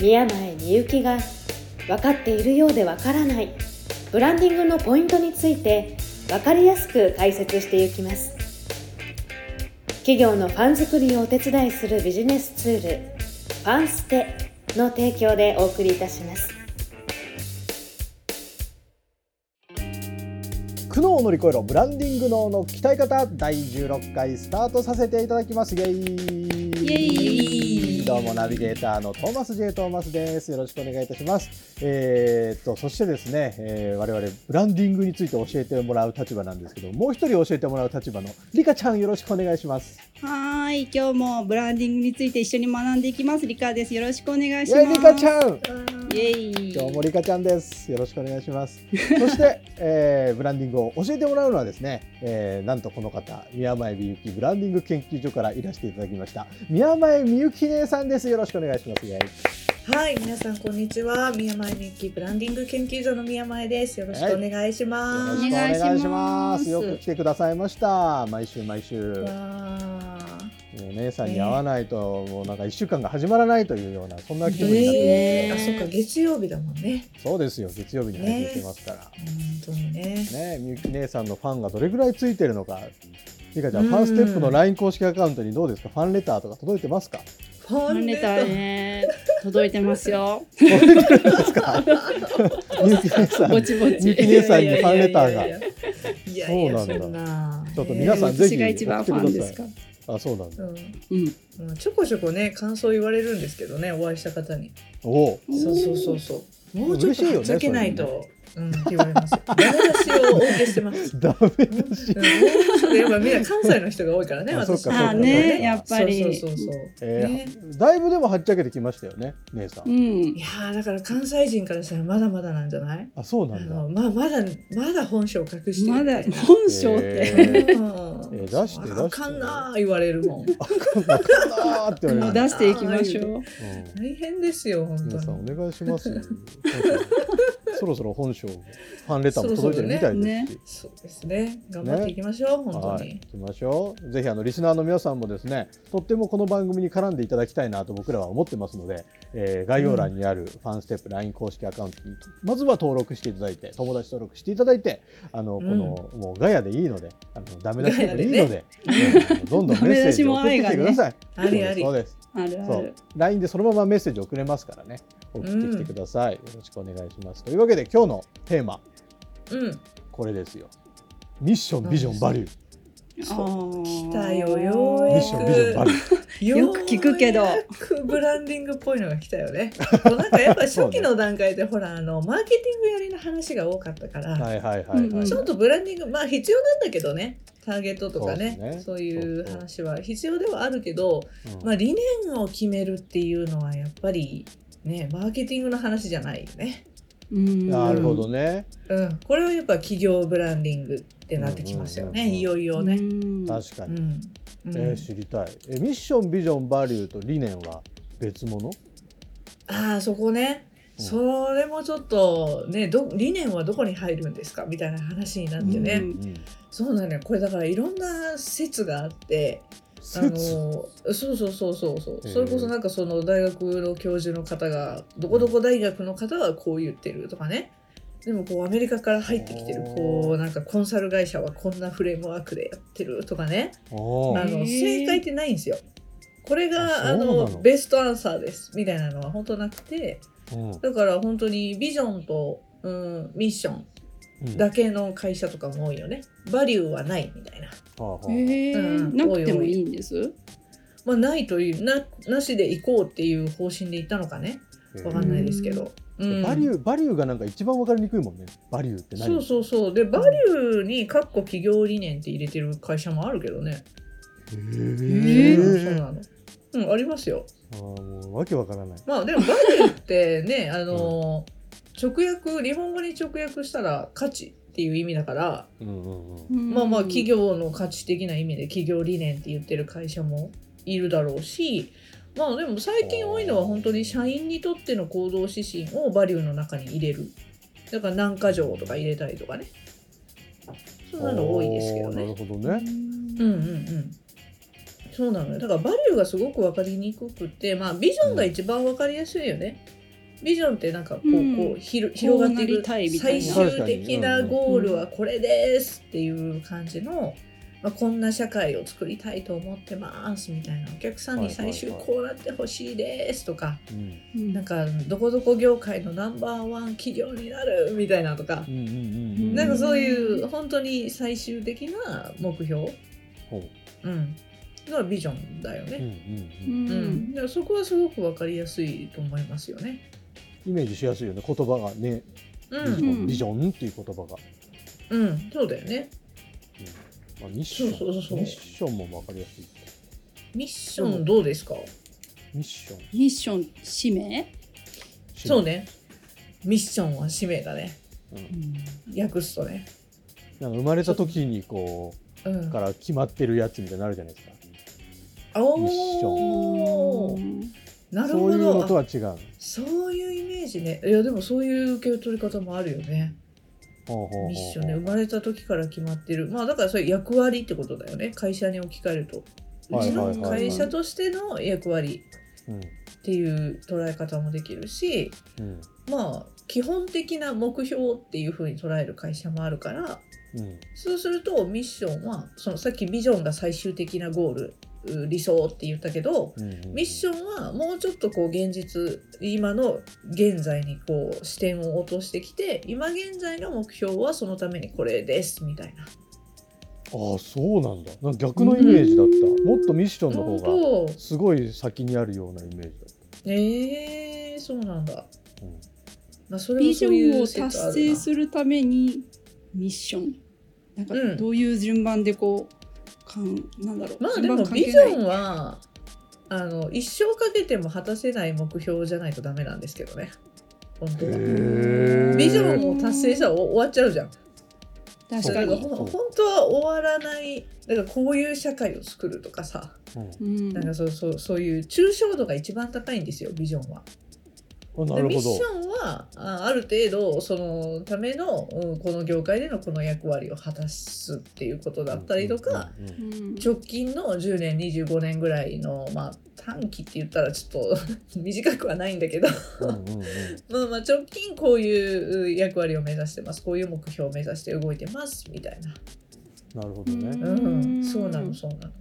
宮前みゆきが分かっているようで分からない。ブランディングのポイントについて分かりやすく解説していきます。企業のファン作りをお手伝いするビジネスツールファンステの提供でお送りいたします。苦悩を乗り越えろ。ブランディング脳の鍛え方第16回スタートさせていただきます。イエイどうもナビゲーターのトーマス J トーマスです。よろしくお願いいたします。えー、っとそしてですね、えー、我々ブランディングについて教えてもらう立場なんですけどもう一人教えてもらう立場のリカちゃんよろしくお願いします。はい今日もブランディングについて一緒に学んでいきます。リカです。よろしくお願いします。リカちゃんイエイ今日もリカちゃんですよろしくお願いします そして、えー、ブランディングを教えてもらうのはですね、えー、なんとこの方宮前みゆきブランディング研究所からいらしていただきました宮前みゆき姉さんですよろしくお願いしますはい、皆さんこんにちは。宮前みゆきブランディング研究所の宮前です。よろしくお願いします。よろしくお願いします。よく来てくださいました。毎週毎週。もう姉さんに会わないと、もうなんか一週間が始まらないというような、そんな気分になって、えー、あ、そっか、月曜日だもんね。そうですよ、月曜日に入っていますから。本当にね。ね、みゆき姉さんのファンがどれぐらいついてるのか。リカちゃん、ファンステップの LINE 公式アカウントにどうですか、ファンレターとか届いてますか？ファンレターね、届いてますよ。届いてるんですか。みゆき姉さん。ぼちぼち。みゆき姉さんにファンレターが。そうなんだ。ちょっと皆さんぜひ私が一番ファンですか？あ、そうなんだ。うん。ちょこちょこね、感想言われるんですけどね、お会いした方に。おそうそうそうそう。もうちょっとはっちゃけないと。うん、って言われます。ダメ出しをお受けしてます。ダメ出し。うん、やっぱみんな関西の人が多いからね、私。あね、やっぱり。そうそうそう。えー、だいぶでもはっちゃけてきましたよね、姉さん。うん。いやだから関西人からしたらまだまだなんじゃない？あ、そうなんだ。まあ、まだ、まだ本性隠してまだ本性って。えー、出して出して。あかんな言われるもん。あかんなって言われる。出していきましょう。大変ですよ、本当に。皆さんお願いします。そろそろ本性ファンレターも届いてるみたいですし、そうですね。頑張っていきましょう、本当に。はい、行きましょう。ぜひあのリスナーの皆さんもですね、とってもこの番組に絡んでいただきたいなと僕らは思ってますので、えー、概要欄にあるファンステップ LINE 公式アカウントにまずは登録していただいて、友達登録していただいて、あのこの、もうガヤでいいので、あのダメ出しでもいいので、どんどんメッセージを送ってきてください。ありあり。そうです。あるある。LINE でそのままメッセージ送れますからね。送ってきてください。よろしくお願いします。というわけで今日のテーマ、うん、これですよ。ミッション、ビジョン、バリュー。来たよよミッション、ビジョン、バリュー。よく聞くけど。ブランディングっぽいのが来たよね。なんかやっぱ初期の段階でほらあのマーケティングやりの話が多かったから、はいはいはい、はい、ちょっとブランディングまあ必要なんだけどね。ターゲットとかね、ね、そういう話は必要ではあるけど、うん、まあ、理念を決めるっていうのはやっぱりねマーケティングの話じゃないよね。なるほどね、うん。これはやっぱ企業ブランディングってなってきますよね、いよいよね。確かに。うん、えー、知りたいえ。ミッション、ビジョン、バリューと理念は別物？ああ、そこね。それもちょっとねど理念はどこに入るんですか？みたいな話になってね、うん、そうなんだよ。これだからいろんな説があってあのそうそうそうそうそう。それこそなんかその大学の教授の方がどこどこ大学の方はこう言ってるとかね。でもこうアメリカから入ってきてるこうなんかコンサル会社はこんなフレームワークでやってるとかね。あの正解ってないんですよ。これがあのベストアンサーです。みたいなのは本当なくてだから本当にビジョンと、うん、ミッションだけの会社とかも多いよね。バリューはないみたいな。へうん、なくてもいいんです？まあ、ないというななしで行こうっていう方針で行ったのかね。わかんないですけど。うん、バリューバリューがなんか一番わかりにくいもんね。バリューって何？そうそうそう。でバリューにかっこ企業理念って入れてる会社もあるけどね。へえそうなの。うん、ありますよ。あーもうわけわからない。まあでもバリューってね、あの直訳日本語に直訳したら価値っていう意味だから、うんうんうん。まあまあ企業の価値的な意味で企業理念って言ってる会社もいるだろうし、まあでも最近多いのは本当に社員にとっての行動指針をバリューの中に入れる。だから何か条とか入れたりとかね。そんなの多いですけどね。なるほどね。うんうんうん。そうなのよ。だからバリューがすごく分かりにくくて、まあビジョンが一番分かりやすいよね。ビジョンってなんかこう、うん。こうひろ広がっていく最な終的なゴールはこれですっていう感じの、まあ、こんな社会を作りたいと思ってますみたいな。お客さんに最終こうなってほしいですとか、なんかどこどこ業界のナンバーワン企業になるみたいなとか。う、んうんうんうん。なんかそういう本当に最終的な目標、うん、がビジョンだよね。うんうんう。うんんうん、だからそこはすごくわかりやすいと思いますよね。イメージしやすいよね。言葉がね、うん、ビジョンっていう言葉が。うん、そうだよね。まあミッション。そうそうそうミッションもわかりやすい。ミッションどうですか、ミッション。ミッション使命、そうね。ミッションは使命だね。うん。訳すとね。なんか生まれた時にこうんう、から決まってるやつみたいになるじゃないですか。おミッシおーなるほそういうのとは違う。そういうイメージね。いやでもそういう受け取り方もあるよね。ミッションね。生まれた時から決まってる。まあだからそれ役割ってことだよね。会社に置き換えると。うちの会社としての役割うんっていう捉え方もできるし、うんまあ基本的な目標っていう風に捉える会社もあるから、うんそうするとミッションはそのさっきビジョンが最終的なゴールう理想って言ったけどうんうんミッションはもうちょっとこう現実今の現在にこう視点を落としてきて今現在の目標はそのためにこれですみたいな。ああそうなんだ。なんか逆のイメージだった。もっとミッションの本方が当。すごい先にあるようなイメージだっえー、そうなんだ。た、うん。まあ、それビジもそういうョンを達成するためにミッション。なんかうん。どういう順番でこうかんなんだろう。まあでもビジョンはあの一生かけても果たせない目標じゃないとダメなんですけどね。本当は。へビジョンを達成したら終終わっちゃうじゃん。確かに。だからほん本当は終わらないだからこういう社会を作るとかさ。うん。なんかそうそうそういう抽象度が一番高いんですよビジョンは。ミッションはあある程度そのための、うんこの業界でのこの役割を果たすっていうことだったりとか、直近の10年25年ぐらいの、まあ、短期って言ったらちょっと 短くはないんだけど。まあまあ直近こういう役割を目指してます。こういう目標を目指して動いてますみたいな。なるほどね、うんうん、そうなのそうなの。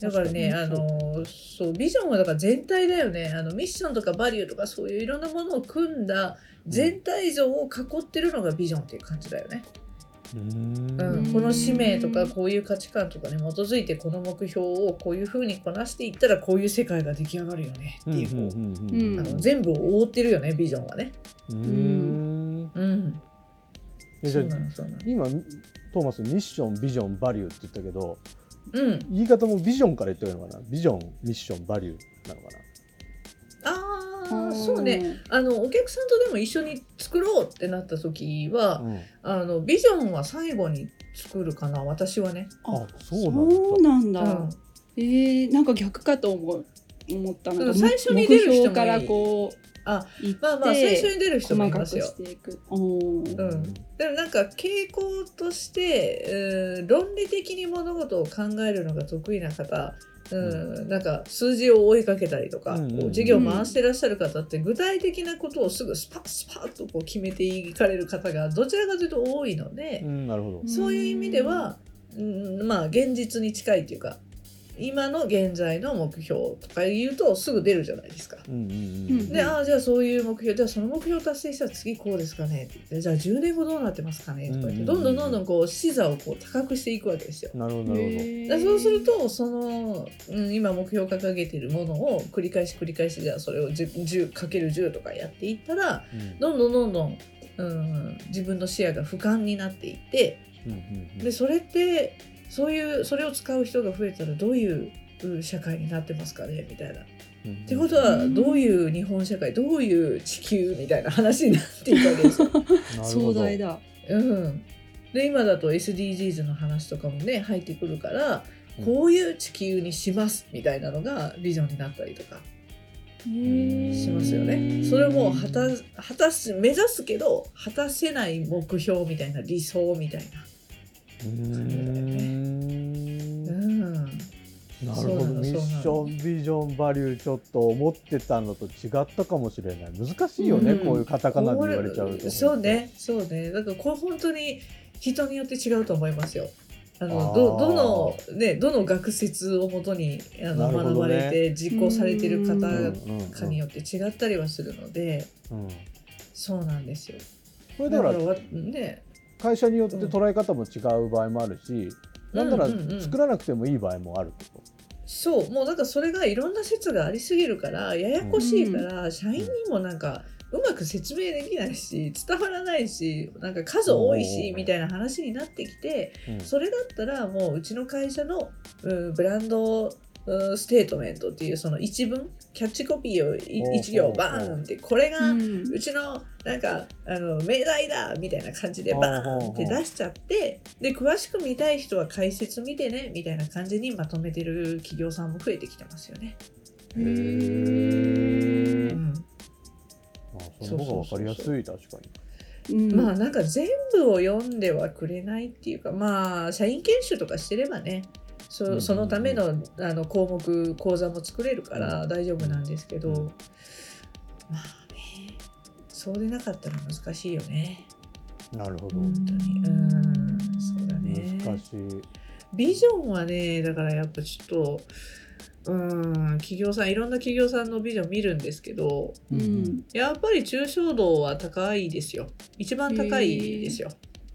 だからね、あのそう。ビジョンはだから全体だよね。あのミッションとかバリューとかそういういろんなものを組んだ全体像を囲ってるのがビジョンっていう感じだよね。うーうん。んこの使命とかこういう価値観とかに基づいてこの目標をこういうふうにこなしていったらこういう世界が出来上がるよねっていう,、全部を覆ってるよねビジョンはね。うん。うん。今トーマスミッションビジョンバリューって言ったけどうん、言い方もビジョンから言ってるのかな？ビジョンミッションバリューなのかああそうね。あのお客さんとでも一緒に作ろうってなった時は、な、うん、あのビジョンは最後に作るかな私はね。あそうそうなんだ、うん。えー、なんか逆かと思う思った最初に出る人からこうあまあまあ最初に出る人もいますよ。し。ていく。おー。うん。でもなんか傾向として、うん、論理的に物事を考えるのが得意な方、うんなんか数字を追いかけたりとか、うんうんこう事業を回してらっしゃる方って具体的なことをすぐスパッスパッとこう決めていかれる方がどちらかというと多いので、うん、なるほど。そういう意味では、うん、まあ現実に近いというか今の現在の目標とか言うとすぐ出るじゃないですか。うんうんうん。うんで、ああじゃあそういう目標じゃあその目標を達成したら次こうですかねって。言ってじゃあ10年後どうなってますかね？とか言って、うんどんどんどんどんこう視座をこう高くしていくわけですよ。なるほどなるほど、へーでそうするとその、うん、今目標を掲げているものを繰り返し繰り返しじゃあそれを 10, かける10とかやっていったらうん。どんどんどんどん、うん、自分の視野が俯瞰になっていってうんうんうん。でそれってそういうそれを使う人が増えたらどういううん社会になってますかねみたいな。うんってことはどういう日本社会どういう地球みたいな話になっていくわけですよ。壮ど大だ。うん、で今だと SDGs の話とかもね入ってくるからうんこういう地球にしますみたいなのがビジョンになったりとかしますよね。それも果た果たす目指すけど果たせない目標みたいな理想みたいな。うー。んうん、なるほど。ミッションビジョンバリューちょっと思ってたのと違ったかもしれない。難しいよね、うん。こういうカタカナで言われちゃうとそうねそうね。だからこれ本当に人によって違うと思いますよ。あのどどのねどの学説をもとにあの、ね。学ばれて実行されてる方かによって違ったりはするので、うん。そうなんですよ。これだからわね会社によって捉え方も違う場合もあるし、なんならうんうんうん。作らなくてもいい場合もあるってこそう。もうなんかそれがいろんな説がありすぎるからややこしいから、社員にもなんかうまく説明できないし伝わらないしなんか数多いしみたいな話になってきてと、うん。それだったらもううちの会社の、うん、ブランドうんステートメントっていうその一文キャッチコピーをいおー一行おーバーンってこれがうちのなんかあの命題だみたいな感じでバーンって出しちゃってで詳しく見たい人は解説見てねみたいな感じにまとめてる企業さんも増えてきてますよね。へうーんあその方が分かりやすい確かに。うん。まあなんか全部を読んではくれないっていうかまあ社員研修とかしてればねそそのためのあの項目講座も作れるから大丈夫なんですけど、うん。まあねそうでなかったら難しいよね。なるほど、本当に。うんそうだね。難しい。ビジョンはねだからやっぱちょっとうん企業さんいろんな企業さんのビジョン見るんですけどうん。やっぱり抽象度は高いですよ。一番高いですよ、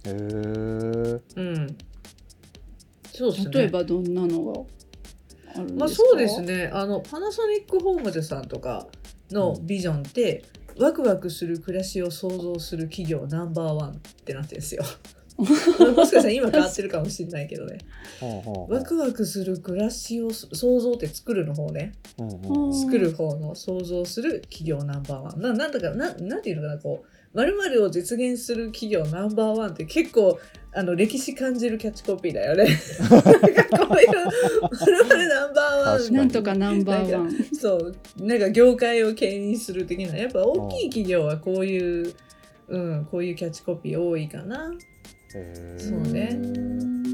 へえうんそうですね例えばどんなのがあるんですか？まあそうです。ねあのパナソニックホームズさんとかのビジョンって、ワクワクする暮らしを創造する企業ナンバーワンってなってるんですよ。もしかしたら今変わってるかもしれないけどね。ワクワクする暮らしを創造って作るの方ね。作る方の創造する企業ナンバーワン。ななんだかななんていうのかなこう。まるを実現する企業ナンバーワンって結構あの歴史感じるキャッチコピーだよね。なんかこういうまるナンバーワンなんとかナンバーワン。そうなんか業界を牽引する的なやっぱ大きい企業はこういう、うん、こういうキャッチコピー多いかな。そうね。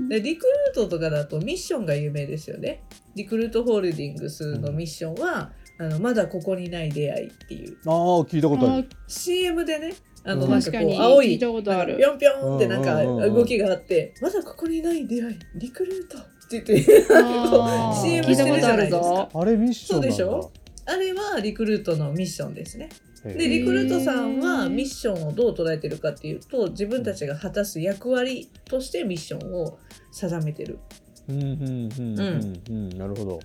でリクルートとかだとミッションが有名ですよね。リクルートホールディングスのミッションは、あのまだここにない出会いっていう。ああ聞いたことあある CM でねあのうん。なんか確かにこう青い聞いたことある。ピョンピョンってなんかうんうんうんうん。動きがあって、まだここにない出会いリクルートって言って CM 聞いたことあるしてるじゃないですぞ。か。あれミッションなんだ。そうでしょ？あれはリクルートのミッションですね。でリクルートさんはミッションをどう捉えてるかっていうと自分たちが果たす役割としてミッションを定めてる。うんうんうんうんうん。なるほど。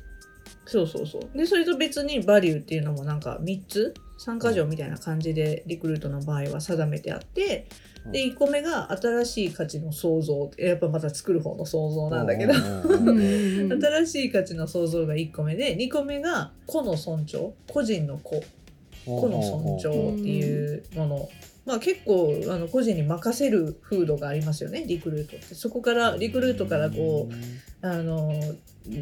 そうそうそう。でそれと別にバリューっていうのもなんか3つ3箇条みたいな感じでリクルートの場合は定めてあってで1個目が新しい価値の創造。やっぱまた作る方の創造なんだけど。新しい価値の創造が1個目で2個目が個の尊重。個人の個個の尊重っていうもの、まあ結構あの個人に任せる風土がありますよねリクルートって。そこからリクルートからこうあの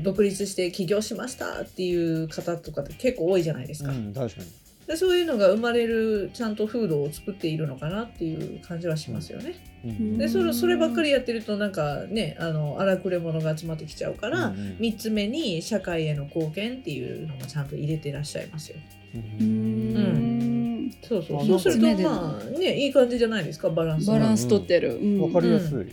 独立して起業しましたっていう方とかって結構多いじゃないですか、うん確かにでそういうのが生まれるちゃんと風土を作っているのかなっていう感じはしますよね。うん。でそれそればっかりやってるとなんかねあの荒くれ者が集まってきちゃうから、うんうん。3つ目に社会への貢献っていうのもちゃんと入れてらっしゃいますよ。ううん。んそうそう。あそうするとまあねいい感じじゃないですかバランスが。バランス取ってる。うん。わかりやすい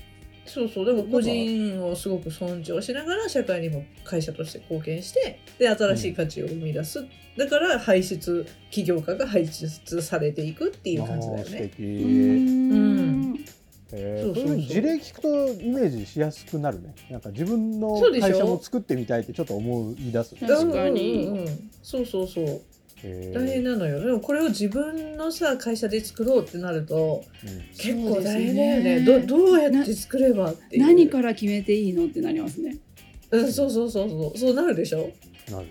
そうそう。だから個人をすごく尊重しながら社会にも会社として貢献してで新しい価値を生み出す、だから排出起業家が排出されていくっていう感じだよね。うん。そうそうそう。そういう事例聞くとイメージしやすくなるね。なんか自分のそうでしょ。会社も作ってみたいってちょっと思い出すね。確かにうんうん。うんそうそうそう大変なのよ。でもこれを自分のさ会社で作ろうってなるとうん。結構大変だよね。ね。どどうやって作ればっていう。何から決めていいのってなりますね。うん、そうそうそうそう。そうなるでしょ？なる。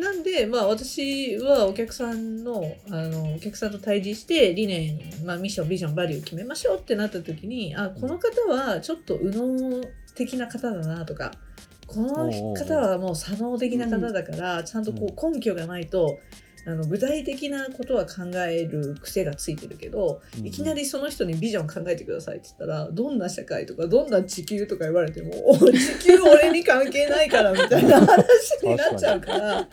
なんで、まあ、私はお客さんのあのお客さんと対峙して理念、まあ、ミッションビジョンバリュー決めましょうってなった時にあこの方はちょっと右脳的な方だなとかこの方はもう左脳的な方だから、ちゃんとこう根拠がないとあの具体的なことは考える癖がついてるけど、うんいきなりその人にビジョン考えてくださいって言ったらどんな社会とかどんな地球とか言われてもお 地球俺に関係ないからみたいな話になっちゃうから。うん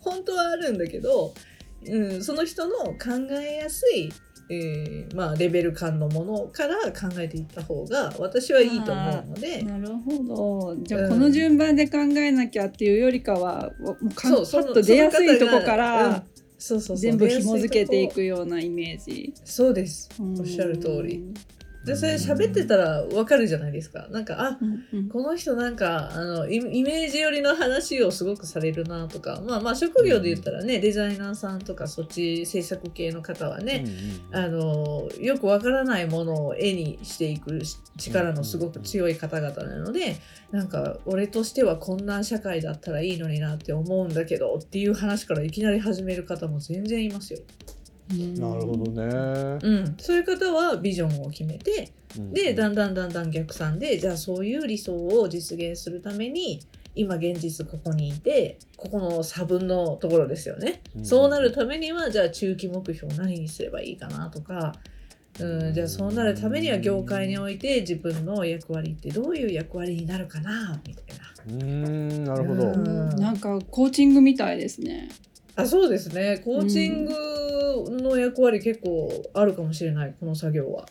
本当はあるんだけど、うん、その人の考えやすい、えーまあ、レベル感のものから考えていった方が私はいいと思うので。なるほどじゃあうんこの順番で考えなきゃっていうよりかはもうかそうパッと出やすいとこから、うんそうそうそう全部紐付けていくようなイメージ。そうですうんおっしゃる通り。でそれ喋ってたらわかるじゃないですか。なんかあうんうん。この人なんかあのイイメージ寄りの話をすごくされるなとか。まあまあ職業で言ったらねデザイナーさんとかそっち制作系の方はね、うんうん。あのよくわからないものを絵にしていく力のすごく強い方々なのでなんか俺としてはこんな社会だったらいいのになって思うんだけどっていう話からいきなり始める方も全然いますよ。なるほどね。うん、そういう方はビジョンを決めてうんでだんだんだんだん逆算でじゃあそういう理想を実現するために今現実ここにいてここの差分のところですよね。うんそうなるためにはじゃあ中期目標何にすればいいかなとか、うん、じゃあそうなるためには業界において自分の役割ってどういう役割になるかなみたいな。うーんなるほど。ううんんなんかコーチングみたいですね。あそうですね。コーチングの役割結構あるかもしれないこの作業は。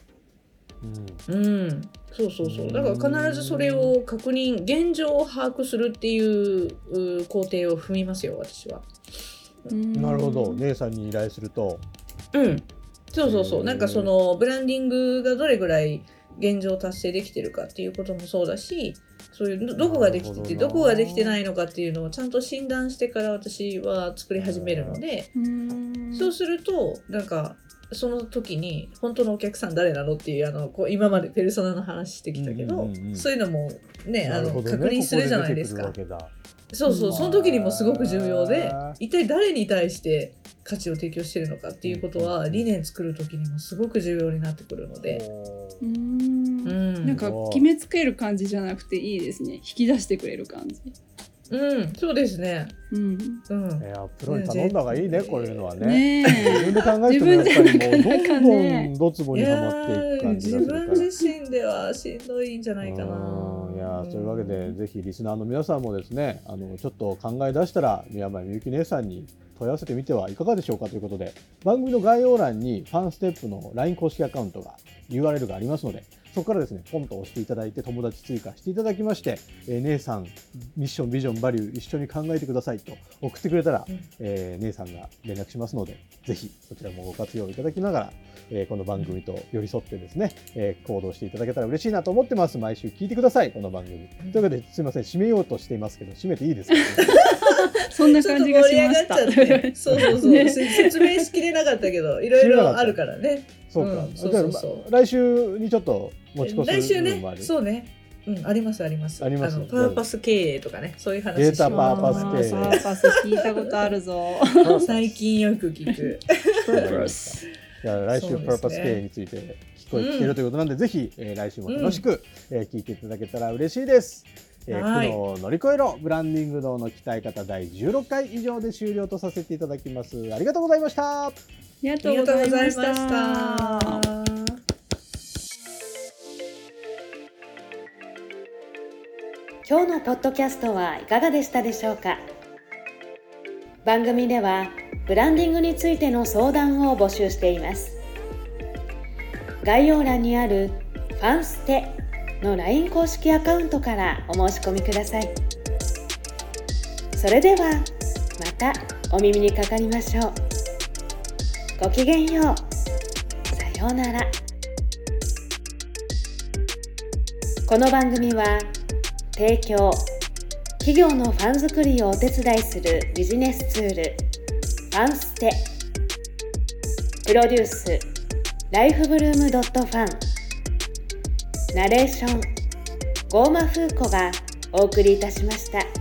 うん、そうそうそう。だから必ずそれを確認現状を把握するっていうう工程を踏みますよ私は。なるほど。姉さんに依頼すると。うん、そうそうそう。なんかそのブランディングがどれぐらい現状達成できてるかっていうこともそうだしそういうどどこができててどこができてないのかっていうのをちゃんと診断してから私は作り始めるので、うん。そうするとなんかその時に本当のお客さん誰なのっていうあのこう今までペルソナの話してきたけど、うんうんうんうん。そういうのもねあの確認するじゃないですか。ここそうそう、うん。その時にもすごく重要で一体誰に対して価値を提供してるのかっていうことは、うん理念作る時にもすごく重要になってくるので。うん、なんか決めつける感じじゃなくていいですね。引き出してくれる感じ。うん、そうですね。うん。うんい。やプロに頼んだ方がいいねこういうのはね。ね自分で考えてもやっぱりもうどんどねんドツボいやにはまっていくー感じ自がするから。分自身ではしんどいんじゃないかな。うんいやーそういうわけで、ぜひリスナーの皆さんもですねあのちょっと考え出したら宮前みゆき姉さんに問い合わせてみてはいかがでしょうかということで番組の概要欄にファンステップの LINE 公式アカウントが URL がありますのでそこからですねポンと押していただいて友達追加していただきまして、えー姉さんミッションビジョンバリュー一緒に考えてくださいと送ってくれたら、うんえー姉さんが連絡しますのでぜひそちらもご活用いただきながらえーこの番組と寄り添ってですね、えー行動していただけたら嬉しいなと思ってます。毎週聞いてください、この番組。というわけで、すみません、締めようとしていますけど、締めていいですか、そんなちょっと感じが盛り上がっちしました。ゃって。そうそうそう。ねせ説明しきれなかったけど、いろいろあるからね。そうか。うんそうそうそう来週にちょっと持ち越来週ねそうね。うん、ありますあります。ありますのパーパス経営とかね、そういう話データパーパス経営パーパス聞いたことあるぞ。す 最近よく聞く。じゃあ来週、パーパス経営について聞こえ聞けるということなんで、ぜひ、えー来週も楽しく、えー聞いていただけたら嬉しいです。えーはい苦悩を乗り越えろブランディング道の鍛え方第16回以上で終了とさせていただきます。ありがとうございました。ありがあとうござざいました。。今日のポッドキャストはいかがでしたでしょうか？番組ではブランディングについての相談を募集しています概要欄にある「ファンステ」の LINE 公式アカウントからお申し込みください。それではまたお耳にかかりましょう。ごきげんよう。さようなら。この番組は提供企業のファン作りをお手伝いするビジネスツールファンステ。プロデュースライフブルームドットファン。ナレーションゴーマフーコがお送りいたしました。